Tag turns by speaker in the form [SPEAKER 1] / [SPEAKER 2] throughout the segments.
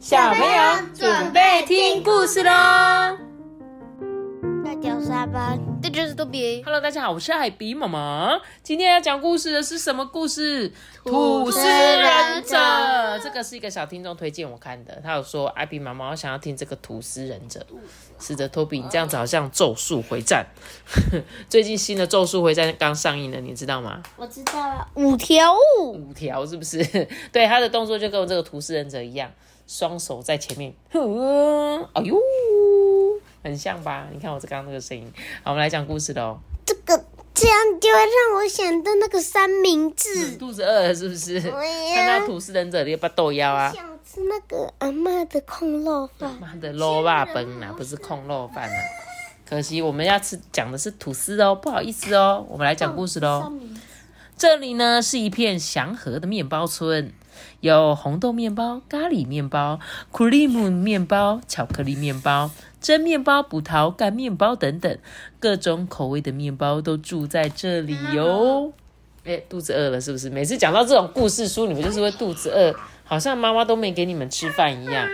[SPEAKER 1] 小朋友准备听故事喽！
[SPEAKER 2] 大家沙班，这就是多比。
[SPEAKER 1] Hello，大家好，我是海比妈妈。今天要讲故事的是什么故事？
[SPEAKER 2] 吐司忍者
[SPEAKER 1] 这个是一个小听众推荐我看的，他有说艾比妈妈，我想要听这个吐司忍者。是的，托比，你这样子好像《咒术回战》。最近新的《咒术回战》刚上映了，你知道吗？
[SPEAKER 2] 我知道了，五条悟。
[SPEAKER 1] 五条是不是？对，他的动作就跟我这个吐司忍者一样，双手在前面，哼，哎呦，很像吧？你看我这刚刚那个声音。好，我们来讲故事喽。
[SPEAKER 2] 这个这样就会让我想到那个三明治。
[SPEAKER 1] 肚子饿了是不是？
[SPEAKER 2] 对呀
[SPEAKER 1] 看到吐司忍者，你要不要豆腰啊？
[SPEAKER 2] 想吃那个阿妈的空肉饭。
[SPEAKER 1] 妈的，肉霸崩啊，不是空肉饭啊！可惜我们要吃讲的是吐司哦，不好意思哦，我们来讲故事喽。这里呢是一片祥和的面包村，有红豆面包、咖喱面包、cream 面包、巧克力面包、蒸面包、葡萄干面包等等，各种口味的面包都住在这里哟。哎，肚子饿了是不是？每次讲到这种故事书，你们就是会肚子饿，好像妈妈都没给你们吃饭一样。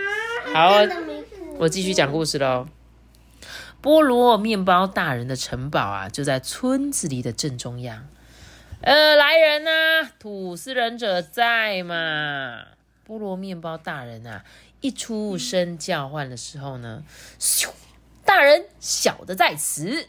[SPEAKER 1] 好，我继续讲故事喽。菠萝面包大人的城堡啊，就在村子里的正中央。呃，来人呐、吐司忍者在嘛？菠萝面包大人啊，一出声叫唤的时候呢，咻，大人小的在此。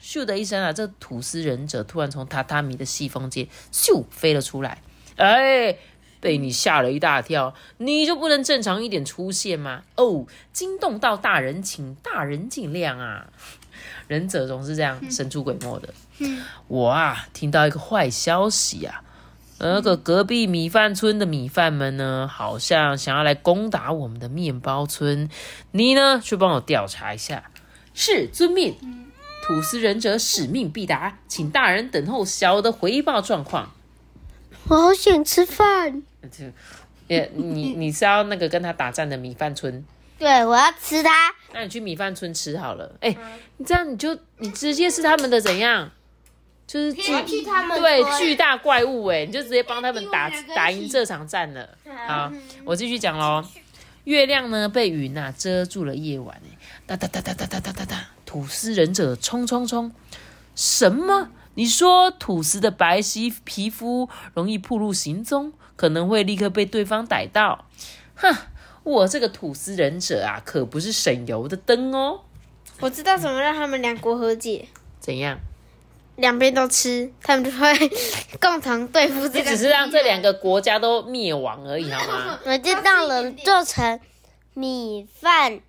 [SPEAKER 1] 咻的一声啊，这吐司忍者突然从榻榻米的细缝间咻飞了出来。哎，被你吓了一大跳，你就不能正常一点出现吗？哦，惊动到大人，请大人尽量啊！忍者总是这样神出鬼没的。我啊，听到一个坏消息啊，那个隔壁米饭村的米饭们呢，好像想要来攻打我们的面包村。你呢，去帮我调查一下。是，遵命。吐司忍者使命必达，请大人等候小的回报状况。
[SPEAKER 2] 我好想吃饭。
[SPEAKER 1] 这，也你你是要那个跟他打战的米饭村？
[SPEAKER 2] 对，我要吃它。
[SPEAKER 1] 那你去米饭村吃好了。哎、你这样你就你直接是他们的怎样？就是巨对巨大怪物哎，你就直接帮他们打打赢这场战了。好，我继续讲喽。月亮呢被云呐、遮住了夜晚哎，哒哒哒哒哒哒哒哒哒，吐司忍者冲冲冲！什么？你说土司的白皙皮肤容易暴露行踪，可能会立刻被对方逮到？哼，我这个土司忍者啊，可不是省油的灯哦。
[SPEAKER 2] 我知道怎么让他们两国和解，
[SPEAKER 1] 怎样？
[SPEAKER 2] 两边都吃，他们就会 共同对付这个。
[SPEAKER 1] 只是让这两个国家都灭亡而已，好吗？
[SPEAKER 2] 我知道了，做成米饭，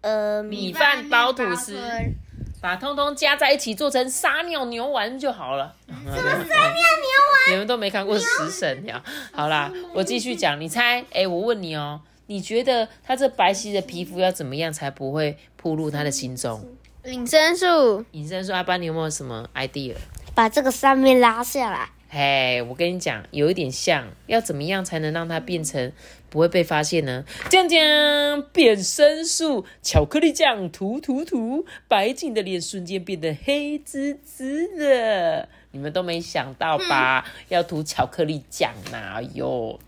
[SPEAKER 2] 呃，
[SPEAKER 1] 米饭包吐司，把通通加在一起做成撒尿牛丸就好了。什么撒尿牛丸？你们都没看过《食神呀》？好啦，我继续讲，你猜？哎，我问你哦，你觉得他这白皙的皮肤要怎么样才不会暴露他的行踪？
[SPEAKER 2] 隐身术，
[SPEAKER 1] 隐身术，阿班，你有没有什么 idea？
[SPEAKER 2] 把这个上面拉下来。
[SPEAKER 1] 嘿，我跟你讲，有一点像，要怎么样才能让它变成不会被发现呢？酱酱变身术，巧克力酱涂涂涂，白净的脸瞬间变得黑滋滋的。你们都没想到吧？要涂巧克力酱哪有？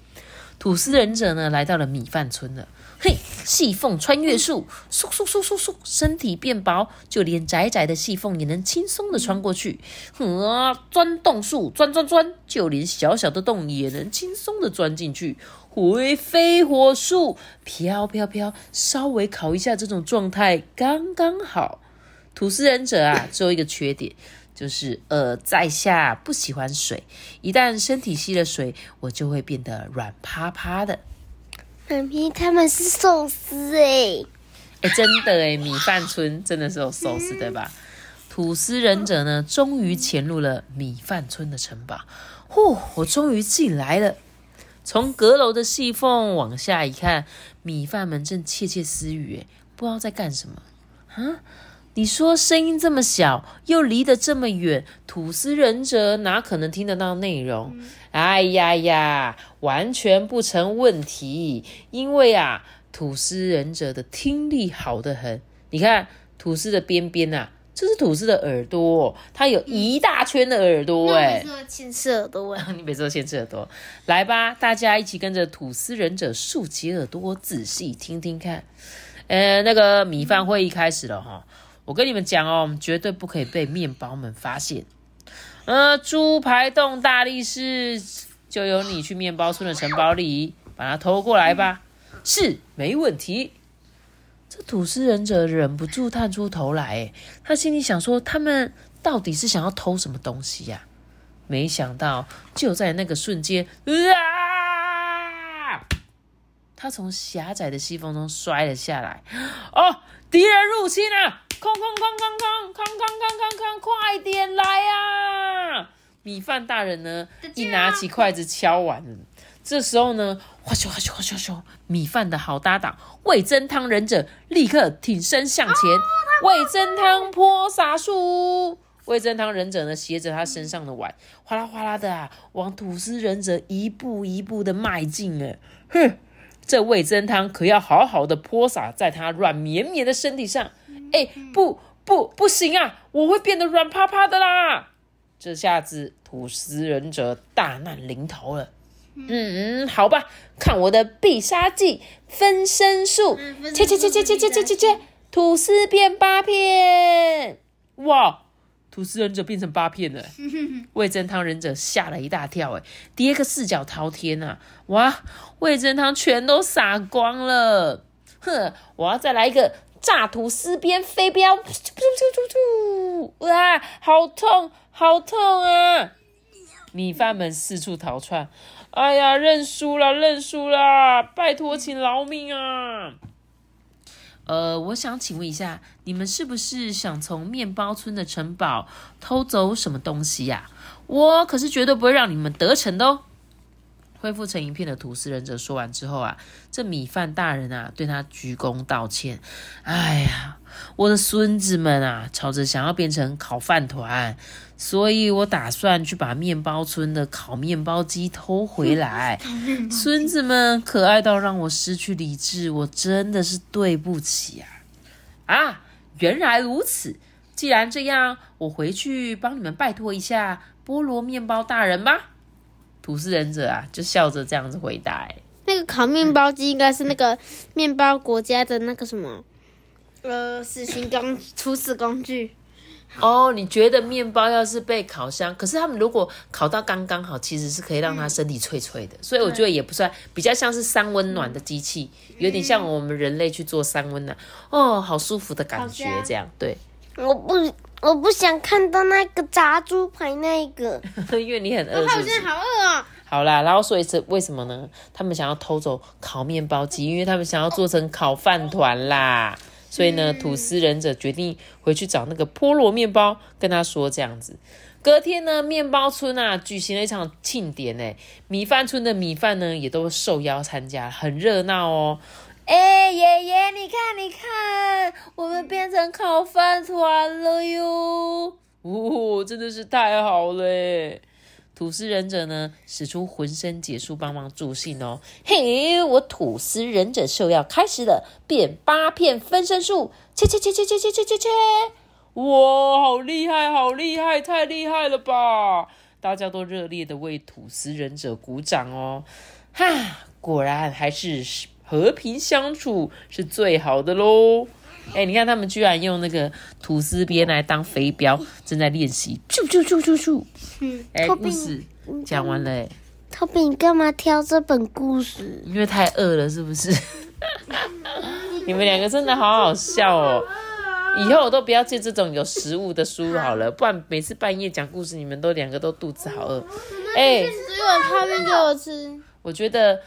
[SPEAKER 1] 吐司忍者呢，来到了米饭村了。嘿，细缝穿越术，嗖嗖嗖嗖嗖，身体变薄，就连窄窄的细缝也能轻松的穿过去。啊，钻洞术，钻钻钻，就连小小的洞也能轻松的钻进去。回飞火术，飘飘飘，稍微烤一下这种状态刚刚好。吐司忍者啊，只有一个缺点，就是呃，在下不喜欢水，一旦身体吸了水，我就会变得软趴趴的。
[SPEAKER 2] 妈咪，他们是寿司哎，
[SPEAKER 1] 哎，真的哎，米饭村真的是有寿司对吧？吐司忍者呢，终于潜入了米饭村的城堡。呼，我终于进来了。从阁楼的细缝往下一看，米饭们正窃窃私语，哎，不知道在干什么。啊，你说声音这么小，又离得这么远，吐司忍者哪可能听得到内容？哎呀呀，完全不成问题，因为啊，吐司忍者的听力好得很。你看，吐司的边边呐、这是吐司的耳朵，它有一大圈的耳朵，哎、
[SPEAKER 2] 那我先吃耳朵哎。
[SPEAKER 1] 你每次都先吃耳朵，来吧，大家一起跟着吐司忍者竖起耳朵，仔细听听看。呃，那个米饭会议开始了哈，我跟你们讲哦，我们绝对不可以被面包们发现。呃，猪排洞大力士，就由你去面包村的城堡里把它偷过来吧。是，没问题。这吐司忍者忍不住探出头来，他心里想说，他们到底是想要偷什么东西呀、没想到，就在那个瞬间，啊！他从狭窄的西缝中摔了下来。哦，敌人入侵了！空空空空空空空空空，快点来啊！米饭大人呢，一拿起筷子敲碗。这时候呢，哗咻哗咻哗咻咻，米饭的好搭档味增汤忍者立刻挺身向前，味增汤泼洒术。味增汤忍者呢，携着他身上的碗，哗啦哗啦的啊，往吐司忍者一步一步的迈进。哎，哼，这味增汤可要好好的泼洒在他软绵绵的身体上。哎，不不不行啊，我会变得软趴趴的啦！这下子吐司忍者大难临头了。嗯嗯，好吧，看我的必杀技分身术，切切切切切切切切切，吐司变八片！哇，吐司忍者变成八片了，味增汤忍者吓了一大跳，哎，跌个四脚朝天呐、哇，味增汤全都洒光了，哼，我要再来一个炸吐司边飞镖，噗噗噗噗噗，哇，好痛，好痛啊！米饭们四处逃窜，哎呀，认输了，认输了，拜托，请饶命啊！呃，我想请问一下，你们是不是想从面包村的城堡偷走什么东西呀、我可是绝对不会让你们得逞的哦！恢复成一片的吐司忍者说完之后啊，这米饭大人啊对他鞠躬道歉。哎呀，我的孙子们啊，吵着想要变成烤饭团，所以我打算去把面包村的烤面包机偷回来。孙子们可爱到让我失去理智，我真的是对不起啊！啊，原来如此。既然这样，我回去帮你们拜托一下菠萝面包大人吧。吐司忍者啊，就笑着这样子回答、哎，
[SPEAKER 2] 那个烤面包机应该是那个面包国家的那个什么，呃，死刑工处死工具。
[SPEAKER 1] 哦，你觉得面包要是被烤箱，可是他们如果烤到刚刚好，其实是可以让它身体脆脆的，所以我觉得也不算，比较像是三温暖的机器，有点像我们人类去做三温暖，哦，好舒服的感觉这样对，
[SPEAKER 2] 我不，我不想看到那个炸猪排那个。
[SPEAKER 1] 因为你很饿，是不是？
[SPEAKER 2] 好饿啊！
[SPEAKER 1] 好啦，然后所以是为什么呢？他们想要偷走烤面包机，因为他们想要做成烤饭团啦。所以呢，吐司忍者决定回去找那个菠萝面包，跟他说这样子。隔天呢，面包村啊举行了一场庆典，哎，米饭村的米饭呢也都受邀参加，很热闹哦。哎，爷爷，你看，你看，我们变成烤饭团了哟！哦，真的是太好了！吐司忍者呢，使出浑身解数帮忙助兴哦。嘿，我吐司忍者秀要开始了，变八片分身术，切切切切切切切切切！哇，好厉害，好厉害，太厉害了吧！大家都热烈的为吐司忍者鼓掌哦。哈，果然还是和平相处是最好的喽。哎，你看他们居然用那个吐司边来当飞镖，正在练习，咻咻咻咻咻。
[SPEAKER 2] 嗯，
[SPEAKER 1] 哎，故事讲完了哎，
[SPEAKER 2] 托比，你干嘛挑这本故事？
[SPEAKER 1] 因为太饿了，是不是？你们两个真的好好笑哦！以后我都不要借这种有食物的书好了，不然每次半夜讲故事，你们都两个都肚子好饿。哎、
[SPEAKER 2] 只碗泡面给我吃。
[SPEAKER 1] 我觉得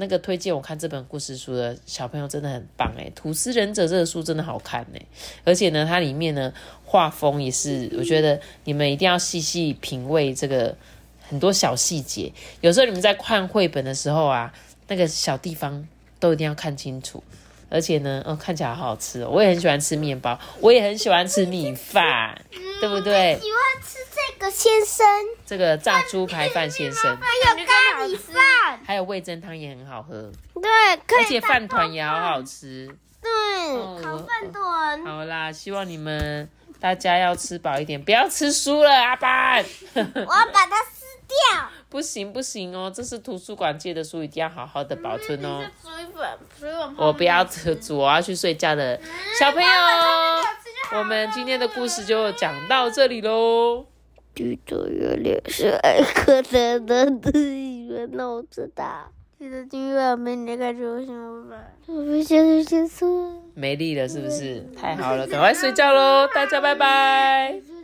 [SPEAKER 1] 那个推荐我看这本故事书的小朋友真的很棒哎，《吐司忍者》这个书真的好看诶，而且呢，它里面呢画风也是，我觉得你们一定要细细品味这个很多小细节。有时候你们在看绘本的时候啊，那个小地方都一定要看清楚。而且呢，哦，看起来好好吃哦！我也很喜欢吃面包，我也很喜欢吃米饭，对不对？
[SPEAKER 2] 喜欢吃这个先生，
[SPEAKER 1] 这个炸猪排饭先生，
[SPEAKER 2] 还有咖喱饭，
[SPEAKER 1] 还有味增汤也很好喝，
[SPEAKER 2] 对，可以
[SPEAKER 1] 而且饭团也好好吃。
[SPEAKER 2] 对，
[SPEAKER 1] 哦
[SPEAKER 2] 烤饭团。
[SPEAKER 1] 好啦，希望你们大家要吃饱一点，不要吃书了，阿班。
[SPEAKER 2] 我要把它撕掉。
[SPEAKER 1] 不行不行哦，这是图书馆借的书，一定要好好的保存哦。我不要煮，我要去睡觉的。小朋友，我们今天的故事就讲到这里喽。
[SPEAKER 2] 记得月亮是爱可爱的自己我知道。记得订阅我们那个周星吧。我们现在结束。
[SPEAKER 1] 没力了是不是？太好了，赶快睡觉喽！大家拜拜。